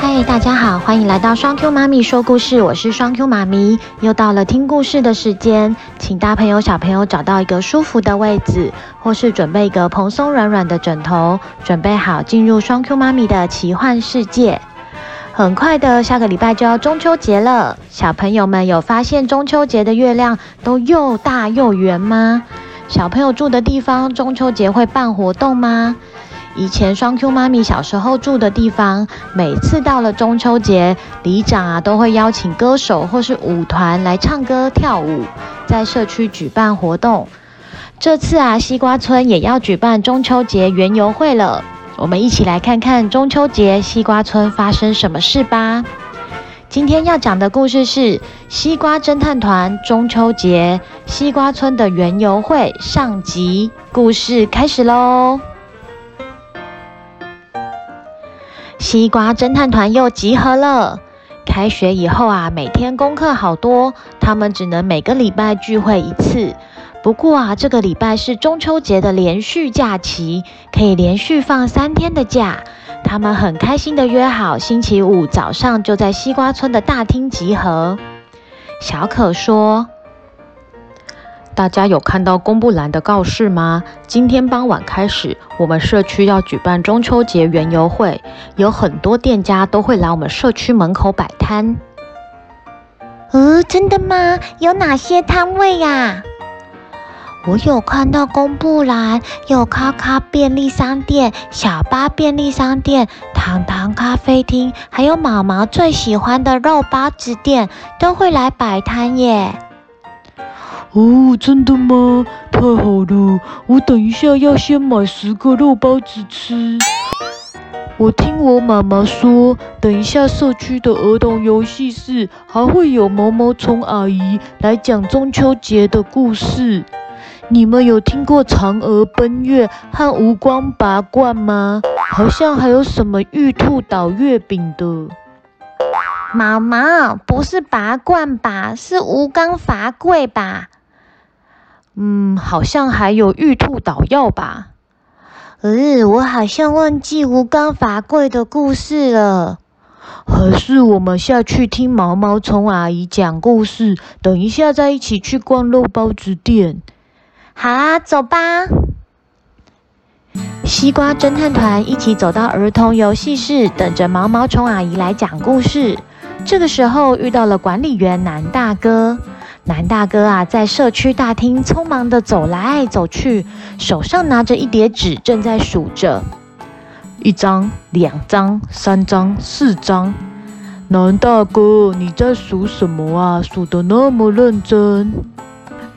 嗨，大家好，欢迎来到双 Q 妈咪说故事，我是双 Q 妈咪，又到了听故事的时间，请大朋友小朋友找到一个舒服的位置，或是准备一个蓬松软软的枕头，准备好进入双 Q 妈咪的奇幻世界。很快的，下个礼拜就要中秋节了，小朋友们有发现中秋节的月亮都又大又圆吗？小朋友住的地方中秋节会办活动吗？以前双 Q 妈咪小时候住的地方，每次到了中秋节，里长啊都会邀请歌手或是舞团来唱歌跳舞，在社区举办活动。这次啊，西瓜村也要举办中秋节园游会了，我们一起来看看中秋节西瓜村发生什么事吧。今天要讲的故事是《西瓜侦探团中秋节西瓜村的园游会》上集，故事开始喽。西瓜侦探团又集合了。开学以后啊，每天功课好多，他们只能每个礼拜聚会一次。不过啊，这个礼拜是中秋节的连续假期，可以连续放三天的假。他们很开心的约好，星期五早上就在西瓜村的大厅集合。小可说。大家有看到公布栏的告示吗？今天傍晚开始，我们社区要举办中秋节园游会，有很多店家都会来我们社区门口摆摊。嗯，真的吗？有哪些摊位呀？我有看到公布栏，有卡卡便利商店、小巴便利商店、糖糖咖啡厅，还有毛毛最喜欢的肉包子店，都会来摆摊耶。哦，真的吗？太好了！我等一下要先买十个肉包子吃。我听我妈妈说，等一下社区的儿童游戏室还会有毛毛虫阿姨来讲中秋节的故事。你们有听过嫦娥奔月和吴刚拔罐吗？好像还有什么玉兔捣月饼的。毛毛，不是拔罐吧？是吴刚伐桂吧？嗯，好像还有玉兔捣药吧？嗯，我好像忘记吴刚伐桂的故事了。还是我们下去听毛毛虫阿姨讲故事，等一下再一起去逛肉包子店。好啊，走吧。西瓜侦探团一起走到儿童游戏室，等着毛毛虫阿姨来讲故事。这个时候遇到了管理员南大哥。南大哥啊，在社区大厅匆忙地走来走去，手上拿着一叠纸，正在数着：一张、两张、三张、四张。南大哥，你在数什么啊？数得那么认真？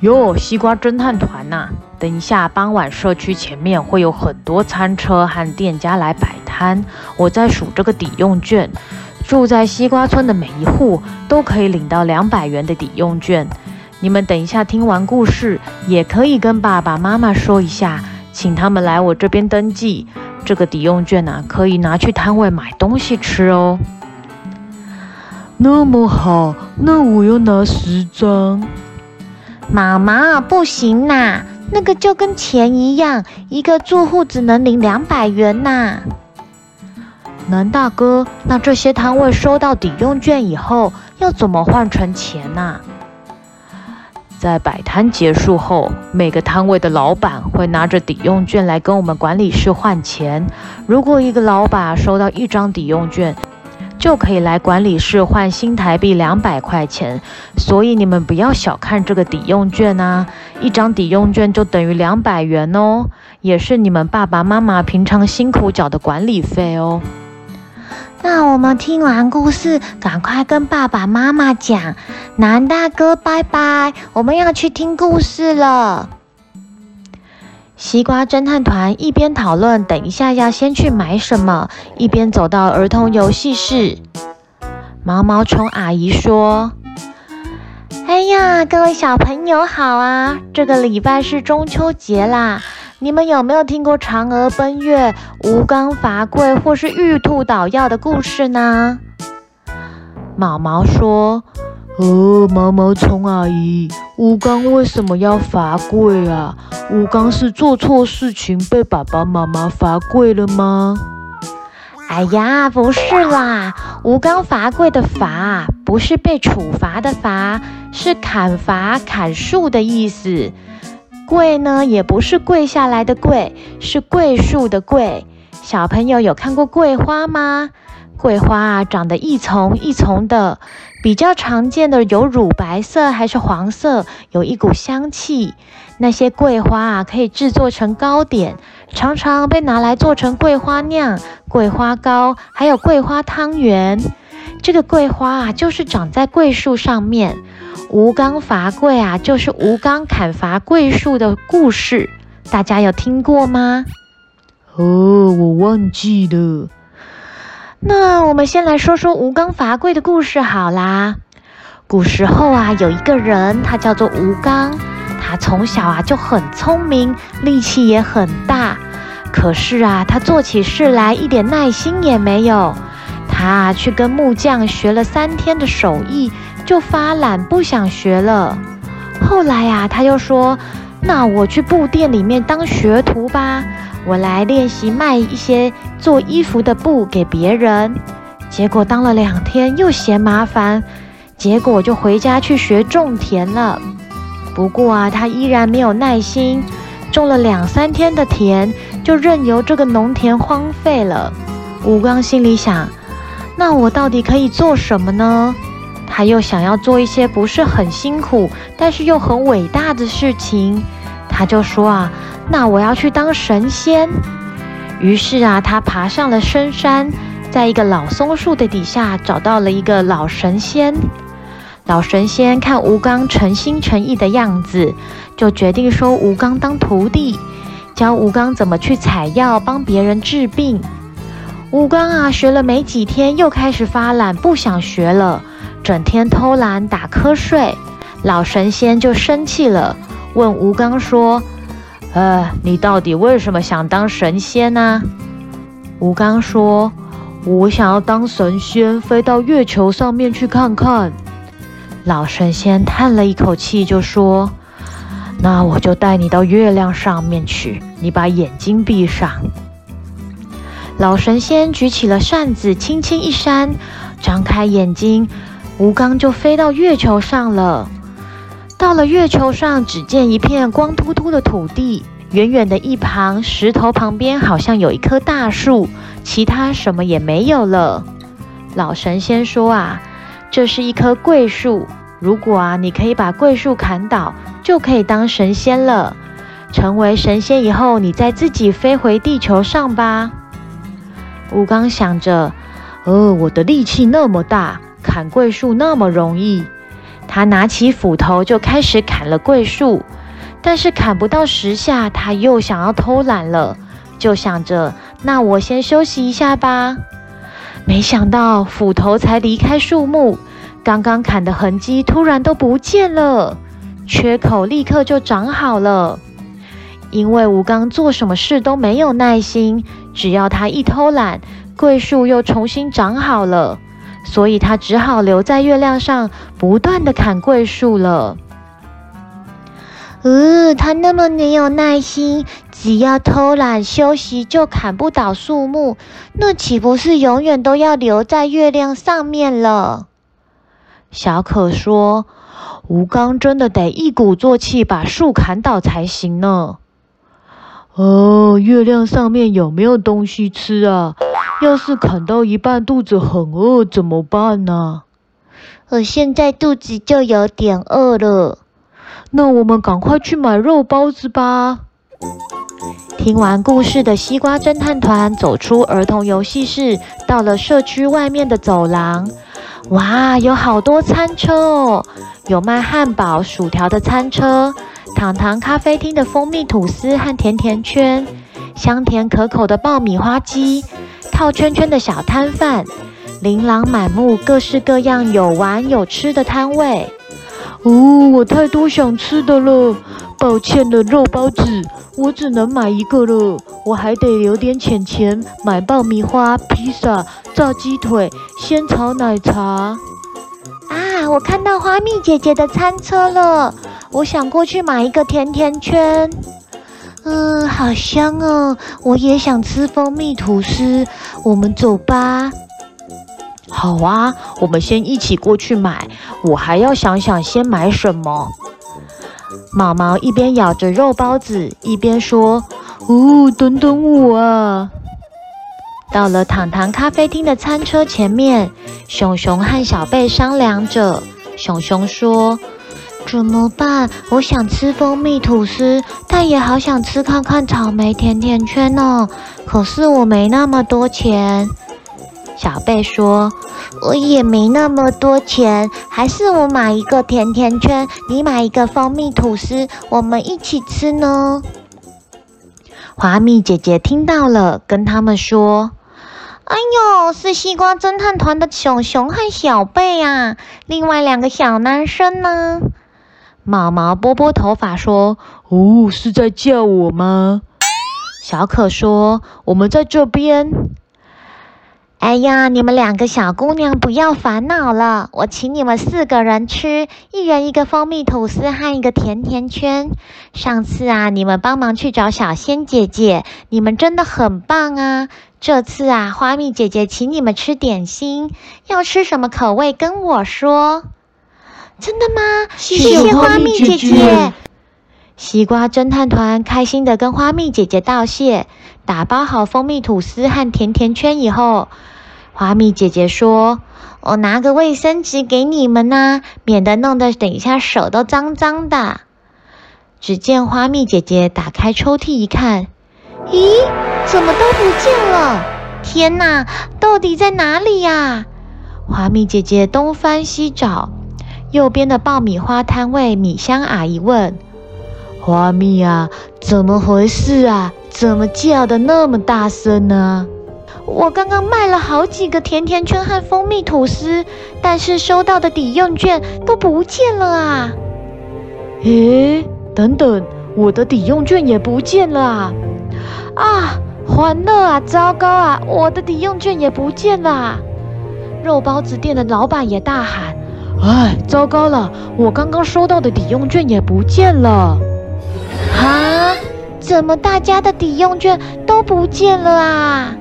哟，西瓜侦探团呐！等一下，傍晚社区前面会有很多餐车和店家来摆摊，我在数这个抵用券。住在西瓜村的每一户都可以领到两百元的抵用券。你们等一下听完故事，也可以跟爸爸妈妈说一下，请他们来我这边登记。这个抵用券啊，可以拿去摊位买东西吃哦。那么好，那我要拿十张。妈妈，不行啦，那个就跟钱一样，一个住户只能领两百元呐。南大哥，那这些摊位收到抵用券以后，要怎么换成钱呢？在摆摊结束后，每个摊位的老板会拿着抵用券来跟我们管理室换钱。如果一个老板收到一张抵用券，就可以来管理室换新台币两百块钱。所以你们不要小看这个抵用券啊，一张抵用券就等于两百元哦，也是你们爸爸妈妈平常辛苦缴的管理费哦。那我们听完故事，赶快跟爸爸妈妈讲。南大哥，拜拜，我们要去听故事了。西瓜侦探团一边讨论等一下要先去买什么，一边走到儿童游戏室。毛毛虫阿姨说：“哎呀，各位小朋友好啊！这个礼拜是中秋节啦。”你们有没有听过嫦娥奔月、吴刚伐桂或是玉兔捣药的故事呢？毛毛说：“哦，毛毛虫阿姨，吴刚为什么要伐桂啊？吴刚是做错事情被爸爸妈妈罚跪了吗？”哎呀，不是啦，吴刚伐桂的伐不是被处罚的罚，是砍伐砍树的意思。桂呢，也不是跪下来的跪，是桂树的桂。小朋友有看过桂花吗？桂花啊，长得一丛一丛的，比较常见的有乳白色还是黄色，有一股香气。那些桂花啊，可以制作成糕点，常常被拿来做成桂花酿、桂花糕，还有桂花汤圆。这个桂花啊，就是长在桂树上面。吴刚伐桂啊，就是吴刚砍伐桂树的故事，大家有听过吗？哦，我忘记了。那我们先来说说吴刚伐桂的故事好啦。古时候啊，有一个人，他叫做吴刚，他从小啊就很聪明，力气也很大。可是啊，他做起事来一点耐心也没有。他去跟木匠学了三天的手艺。就发懒，不想学了。后来呀、啊，他又说：“那我去布店里面当学徒吧，我来练习卖一些做衣服的布给别人。”结果当了两天，又嫌麻烦，结果就回家去学种田了。不过啊，他依然没有耐心，种了两三天的田，就任由这个农田荒废了。吴刚心里想：“那我到底可以做什么呢？”他又想要做一些不是很辛苦，但是又很伟大的事情，他就说啊，那我要去当神仙。于是啊，他爬上了深山，在一个老松树的底下找到了一个老神仙。老神仙看吴刚诚心诚意的样子，就决定收吴刚当徒弟，教吴刚怎么去采药，帮别人治病。吴刚啊，学了没几天，又开始发懒，不想学了。整天偷懒打瞌睡，老神仙就生气了，问吴刚说：“呃，你到底为什么想当神仙呢？”吴刚说：“我想要当神仙，飞到月球上面去看看。”老神仙叹了一口气，就说：“那我就带你到月亮上面去，你把眼睛闭上。”老神仙举起了扇子，轻轻一扇，张开眼睛。吴刚就飞到月球上了。到了月球上，只见一片光秃秃的土地，远远的一旁石头旁边好像有一棵大树，其他什么也没有了。老神仙说啊，这是一棵桂树，如果啊你可以把桂树砍倒，就可以当神仙了。成为神仙以后，你再自己飞回地球上吧。吴刚想着，呃，我的力气那么大。砍桂树那么容易，他拿起斧头就开始砍了桂树，但是砍不到十下，他又想要偷懒了，就想着那我先休息一下吧。没想到斧头才离开树木，刚刚砍的痕迹突然都不见了，缺口立刻就长好了。因为吴刚做什么事都没有耐心，只要他一偷懒，桂树又重新长好了。所以他只好留在月亮上，不断地砍桂树了。呃，他那么没有耐心，只要偷懒休息就砍不倒树木，那岂不是永远都要留在月亮上面了？小可说：“吴刚真的得一鼓作气把树砍倒才行呢。”哦，月亮上面有没有东西吃啊？要是砍到一半肚子很饿怎么办呢？我现在肚子就有点饿了。那我们赶快去买肉包子吧。听完故事的西瓜侦探团走出儿童游戏室，到了社区外面的走廊。哇，有好多餐车哦！有卖汉堡、薯条的餐车。糖糖咖啡厅的蜂蜜吐司和甜甜圈，香甜可口的爆米花机，套圈圈的小摊贩，琳琅满目，各式各样有玩有吃的摊位。哦，我太多想吃的了，抱歉了，肉包子，我只能买一个了，我还得留点钱钱买爆米花、披萨、炸鸡腿、仙草奶茶。我看到花蜜姐姐的餐车了。我想过去买一个甜甜圈，嗯，好香哦！我也想吃蜂蜜吐司，我们走吧。好啊，我们先一起过去买。我还要想想先买什么。毛毛一边咬着肉包子，一边说：“哦，等等我啊！”到了糖糖咖啡厅的餐车前面，熊熊和小贝商量着。熊熊说：“怎么办？我想吃蜂蜜吐司，但也好想吃看看草莓甜甜圈哦。可是我没那么多钱。”小贝说：“我也没那么多钱，还是我买一个甜甜圈，你买一个蜂蜜吐司，我们一起吃呢。”华蜜姐姐听到了，跟他们说。哎呦，是西瓜侦探团的熊熊和小贝啊！另外两个小男生呢？毛毛拨拨头发说：“哦，是在叫我吗？”小可说：“我们在这边。”哎呀，你们两个小姑娘不要烦恼了，我请你们四个人吃，一人一个蜂蜜吐司和一个甜甜圈。上次啊，你们帮忙去找小仙姐姐，你们真的很棒啊！这次啊，花蜜姐姐请你们吃点心，要吃什么口味跟我说。真的吗？谢谢花蜜姐姐。西瓜侦探团开心地跟花蜜姐姐道谢，打包好蜂蜜吐司和甜甜圈以后。花蜜姐姐说：“我拿个卫生纸给你们呐、免得弄得等一下手都脏脏的。”只见花蜜姐姐打开抽屉一看，咦，怎么都不见了？天哪，到底在哪里呀？花蜜姐姐东翻西找，右边的爆米花摊位，米香阿姨问：“花蜜啊，怎么回事啊？怎么叫得那么大声呢？”我刚刚卖了好几个甜甜圈和蜂蜜吐司，但是收到的抵用券都不见了啊！诶，等等，我的抵用券也不见了啊！啊，欢乐啊，糟糕啊，我的抵用券也不见了！肉包子店的老板也大喊：“哎，糟糕了，我刚刚收到的抵用券也不见了！怎么大家的抵用券都不见了啊？”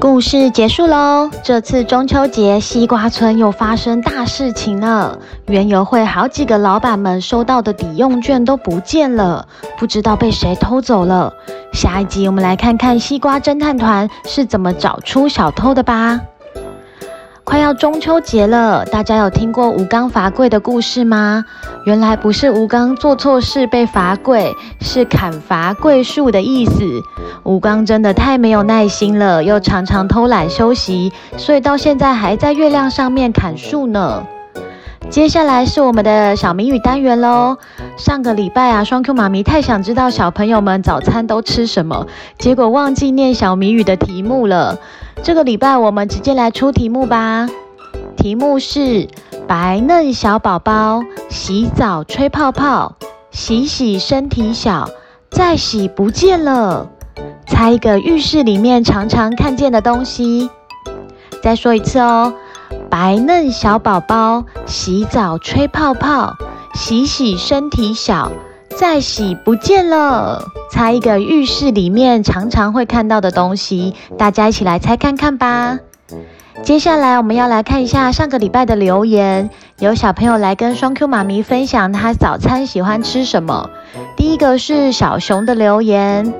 故事结束喽！这次中秋节，西瓜村又发生大事情了。园游会好几个老板们收到的抵用券都不见了，不知道被谁偷走了。下一集我们来看看西瓜侦探团是怎么找出小偷的吧。快要中秋节了，大家有听过吴刚伐桂的故事吗？原来不是吴刚做错事被罚跪，是砍伐桂树的意思。吴刚真的太没有耐心了，又常常偷懒休息，所以到现在还在月亮上面砍树呢。接下来是我们的小谜语单元喽。上个礼拜啊，双 Q 妈咪太想知道小朋友们早餐都吃什么，结果忘记念小谜语的题目了。这个礼拜我们直接来出题目吧。题目是：白嫩小宝宝洗澡吹泡泡，洗洗身体小，再洗不见了。猜一个浴室里面常常看见的东西。再说一次哦。白嫩小宝宝洗澡吹泡泡，洗洗身体小，再洗不见了。猜一个浴室里面常常会看到的东西，大家一起来猜看看吧。接下来我们要来看一下上个礼拜的留言，有小朋友来跟双 Q 妈咪分享他早餐喜欢吃什么。第一个是小熊的留言。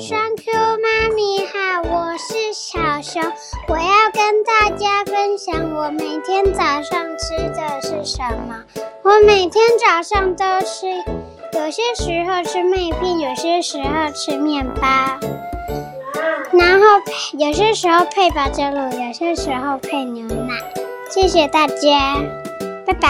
双 Q 妈咪好，我是小熊，我要跟大家分享我每天早上吃的是什么。我每天早上都吃，有些时候吃麦片，有些时候吃面包，然后配有些时候配保珍乳，有些时候配牛奶。谢谢大家，拜拜。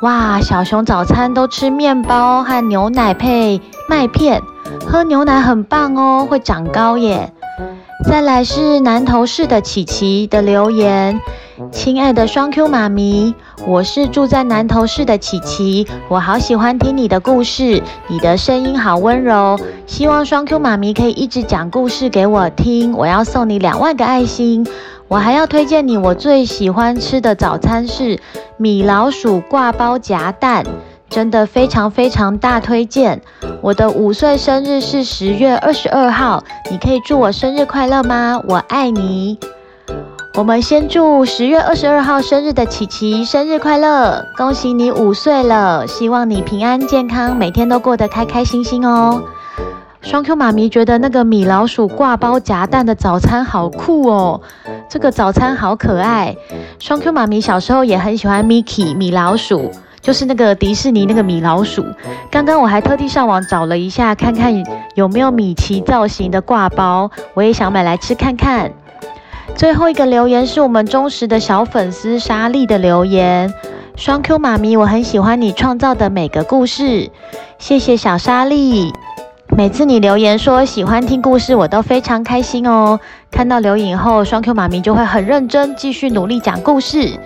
哇，小熊早餐都吃面包和牛奶配麦片。喝牛奶很棒哦，会长高耶。再来是南投市的琪琪的留言，亲爱的双 Q 妈咪，我是住在南投市的琪琪，我好喜欢听你的故事，你的声音好温柔，希望双 Q 妈咪可以一直讲故事给我听，我要送你两万个爱心。我还要推荐你，我最喜欢吃的早餐是米老鼠挂包夹蛋。真的非常非常大推荐。我的五岁生日是十月二十二号，你可以祝我生日快乐吗？我爱你。我们先祝十月二十二号生日的琪琪生日快乐，恭喜你五岁了，希望你平安健康，每天都过得开开心心哦。双 Q 妈咪觉得那个米老鼠挂包夹蛋的早餐好酷哦，这个早餐好可爱。双 Q 妈咪小时候也很喜欢 Mickey 米老鼠，就是那个迪士尼那个米老鼠。刚刚我还特地上网找了一下，看看有没有米奇造型的挂包，我也想买来吃看看。最后一个留言是我们忠实的小粉丝莎莉的留言，双 Q 妈咪，我很喜欢你创造的每个故事，谢谢小莎莉。每次你留言说喜欢听故事，我都非常开心哦。看到留言后，双 Q 妈咪就会很认真，继续努力讲故事。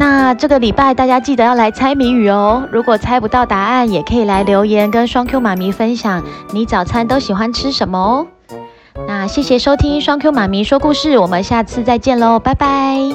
那这个礼拜大家记得要来猜谜语哦。如果猜不到答案，也可以来留言跟双 Q 妈咪分享你早餐都喜欢吃什么哦。那谢谢收听双 Q 妈咪说故事，我们下次再见喽，拜拜。